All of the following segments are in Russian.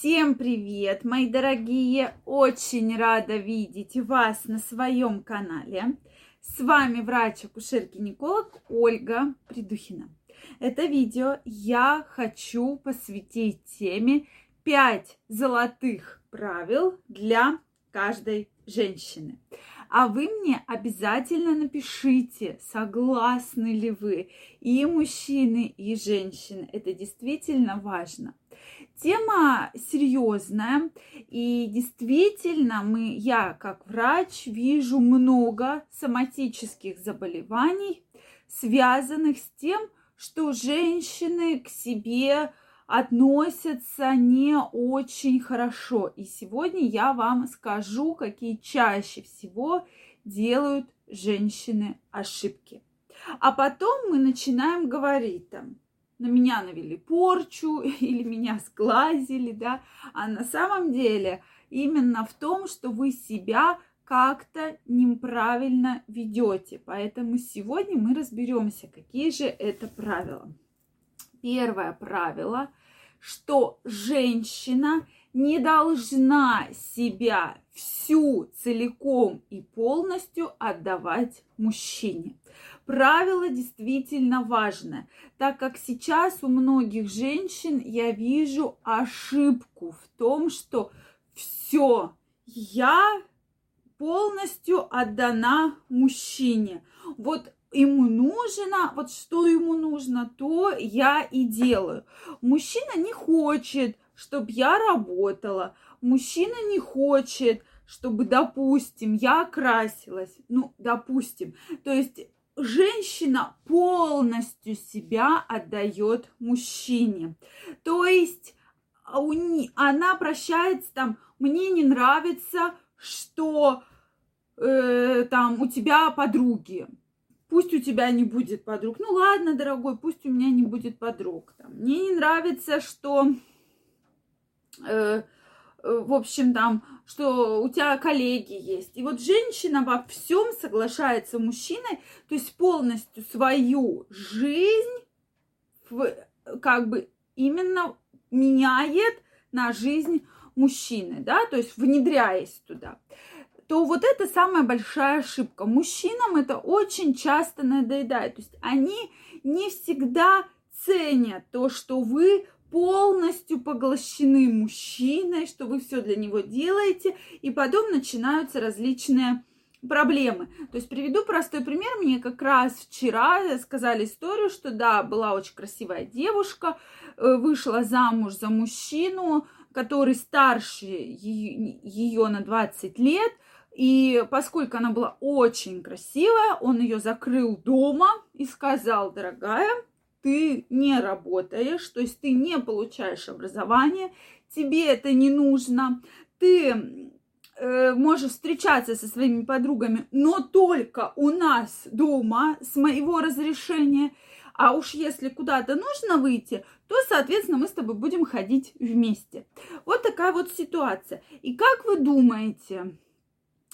Всем привет, мои дорогие! Очень рада видеть вас на своем канале. С вами врач-акушер-гинеколог Ольга Придухина. Это видео я хочу посвятить теме 5 золотых правил для каждой женщины. А вы мне обязательно напишите, согласны ли вы и мужчины, и женщины. Это действительно важно. Тема серьезная, и действительно мы, я как врач вижу много соматических заболеваний, связанных с тем, что женщины к себе относятся не очень хорошо. И сегодня я вам скажу, какие чаще всего делают женщины ошибки. А потом мы начинаем говорить там, на меня навели порчу или меня сглазили, да, а на самом деле именно в том, что вы себя как-то неправильно ведете. Поэтому сегодня мы разберемся, какие же это правила. Первое правило, что женщина не должна себя всю целиком и полностью отдавать мужчине правило действительно важное, так как сейчас у многих женщин я вижу ошибку в том, что все, я полностью отдана мужчине. Вот ему нужно, вот что ему нужно, то я и делаю. Мужчина не хочет, чтобы я работала. Мужчина не хочет, чтобы, допустим, я красилась. Ну, допустим. То есть женщина полностью себя отдает мужчине. То есть а, она прощается там, мне не нравится, что э, там у тебя подруги. Пусть у тебя не будет подруг. Ну ладно, дорогой, пусть у меня не будет подруг. Там. Мне не нравится, что э, Э, в общем, там, что у тебя коллеги есть. И вот женщина во всем соглашается с мужчиной, то есть полностью свою жизнь как бы именно меняет на жизнь мужчины, да, то есть внедряясь туда то вот это самая большая ошибка. Мужчинам это очень часто надоедает. То есть они не всегда ценят то, что вы полностью поглощены мужчиной, что вы все для него делаете, и потом начинаются различные проблемы. То есть приведу простой пример. Мне как раз вчера сказали историю, что да, была очень красивая девушка, э, вышла замуж за мужчину, который старше ее на 20 лет, и поскольку она была очень красивая, он ее закрыл дома и сказал, дорогая, ты не работаешь, то есть ты не получаешь образование, тебе это не нужно, ты э, можешь встречаться со своими подругами, но только у нас дома с моего разрешения. А уж если куда-то нужно выйти, то, соответственно, мы с тобой будем ходить вместе. Вот такая вот ситуация. И как вы думаете,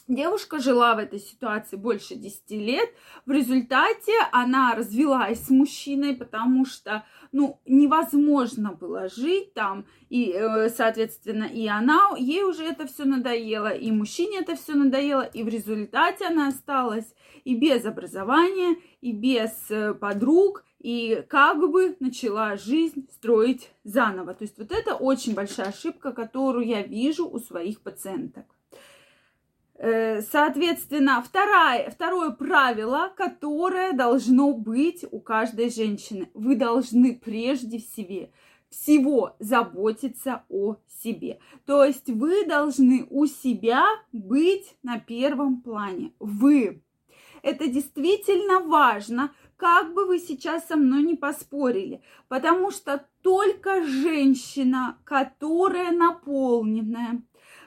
Девушка жила в этой ситуации больше 10 лет. В результате она развелась с мужчиной, потому что, ну, невозможно было жить там. И, э, соответственно, и она, ей уже это все надоело, и мужчине это все надоело. И в результате она осталась и без образования, и без э, подруг, и как бы начала жизнь строить заново. То есть вот это очень большая ошибка, которую я вижу у своих пациенток. Э, соответственно, второе, второе правило, которое должно быть у каждой женщины. Вы должны прежде всего, всего заботиться о себе. То есть вы должны у себя быть на первом плане. Вы. Это действительно важно, как бы вы сейчас со мной не поспорили, потому что только женщина, которая наполненная,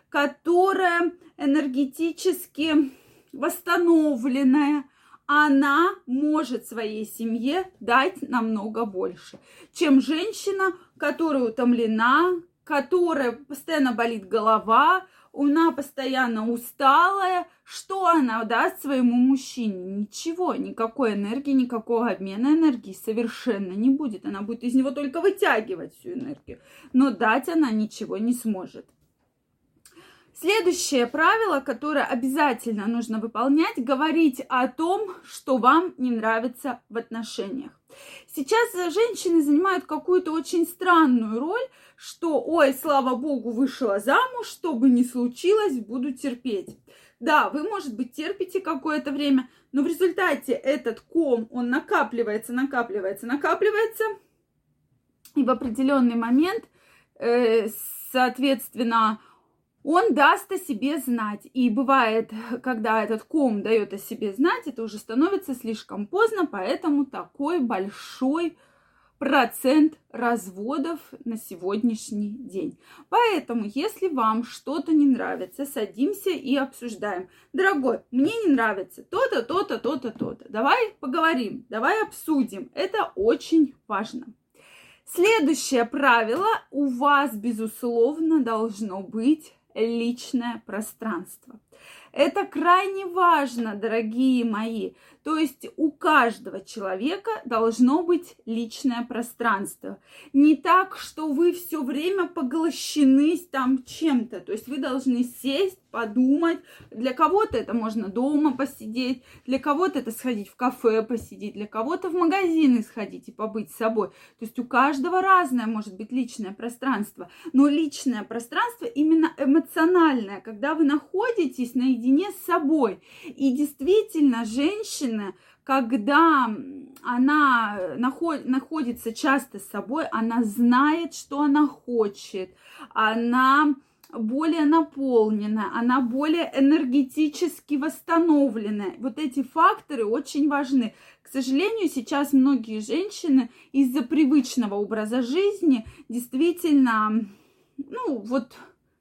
которая энергетически восстановленная, она может своей семье дать намного больше, чем женщина, которая утомлена, которая постоянно болит голова, она постоянно усталая, что она даст своему мужчине? Ничего, никакой энергии, никакого обмена энергии совершенно не будет. Она будет из него только вытягивать всю энергию, но дать она ничего не сможет. Следующее правило, которое обязательно нужно выполнять, говорить о том, что вам не нравится в отношениях. Сейчас женщины занимают какую-то очень странную роль, что, ой, слава богу, вышла замуж, что бы ни случилось, буду терпеть. Да, вы, может быть, терпите какое-то время, но в результате этот ком, он накапливается, накапливается, накапливается, и в определенный момент, э, соответственно, он даст о себе знать. И бывает, когда этот ком дает о себе знать, это уже становится слишком поздно, поэтому такой большой процент разводов на сегодняшний день. Поэтому, если вам что-то не нравится, садимся и обсуждаем. Дорогой, мне не нравится то-то, то-то, то-то, то-то. Давай поговорим, давай обсудим. Это очень важно. Следующее правило у вас, безусловно, должно быть личное пространство. Это крайне важно, дорогие мои. То есть у каждого человека должно быть личное пространство. Не так, что вы все время поглощены там чем-то. То есть вы должны сесть, подумать. Для кого-то это можно дома посидеть, для кого-то это сходить в кафе посидеть, для кого-то в магазины сходить и побыть с собой. То есть у каждого разное может быть личное пространство. Но личное пространство именно эмоциональное, когда вы находитесь наедине с собой. И действительно, женщина когда она наход, находится часто с собой, она знает, что она хочет, она более наполнена, она более энергетически восстановлена. Вот эти факторы очень важны. К сожалению, сейчас многие женщины из-за привычного образа жизни действительно, ну вот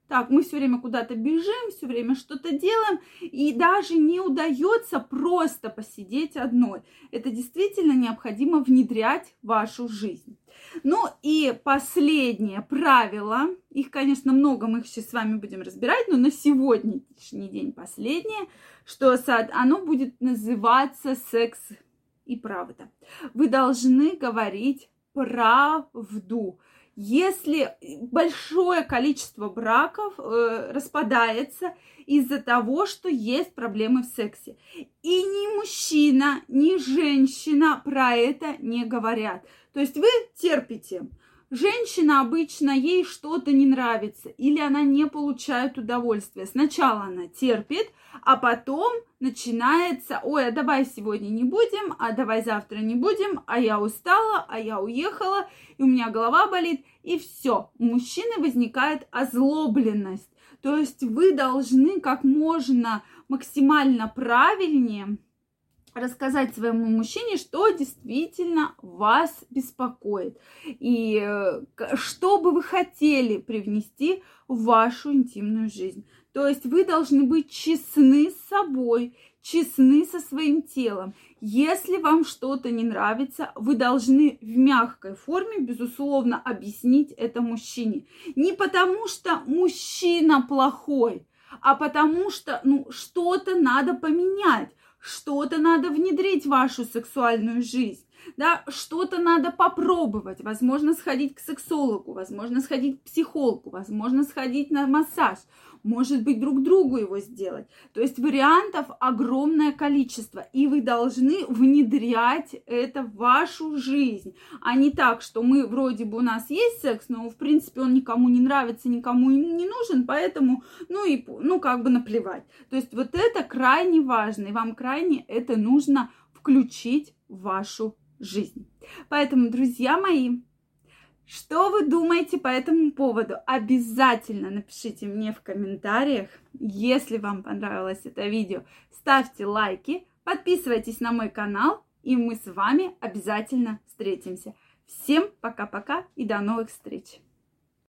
так, мы все время куда-то бежим, все время что-то делаем, и даже не удается просто посидеть одной. Это действительно необходимо внедрять в вашу жизнь. Ну и последнее правило, их, конечно, много, мы их сейчас с вами будем разбирать, но на сегодняшний день последнее, что оно будет называться секс и правда. Вы должны говорить правду. Если большое количество браков э, распадается из-за того, что есть проблемы в сексе. И ни мужчина, ни женщина про это не говорят. То есть вы терпите. Женщина обычно ей что-то не нравится или она не получает удовольствия. Сначала она терпит, а потом начинается, ой, а давай сегодня не будем, а давай завтра не будем, а я устала, а я уехала, и у меня голова болит, и все. У мужчины возникает озлобленность. То есть вы должны как можно максимально правильнее рассказать своему мужчине, что действительно вас беспокоит и э, что бы вы хотели привнести в вашу интимную жизнь. То есть вы должны быть честны с собой, честны со своим телом. Если вам что-то не нравится, вы должны в мягкой форме, безусловно, объяснить это мужчине. Не потому что мужчина плохой, а потому что ну, что-то надо поменять что-то надо внедрить в вашу сексуальную жизнь, да, что-то надо попробовать, возможно, сходить к сексологу, возможно, сходить к психологу, возможно, сходить на массаж, может быть, друг другу его сделать. То есть вариантов огромное количество, и вы должны внедрять это в вашу жизнь, а не так, что мы вроде бы у нас есть секс, но в принципе он никому не нравится, никому не нужен, поэтому, ну и, ну как бы наплевать. То есть вот это крайне важно, и вам крайне это нужно включить в вашу жизнь. Поэтому, друзья мои, что вы думаете по этому поводу? Обязательно напишите мне в комментариях. Если вам понравилось это видео, ставьте лайки, подписывайтесь на мой канал, и мы с вами обязательно встретимся. Всем пока-пока и до новых встреч!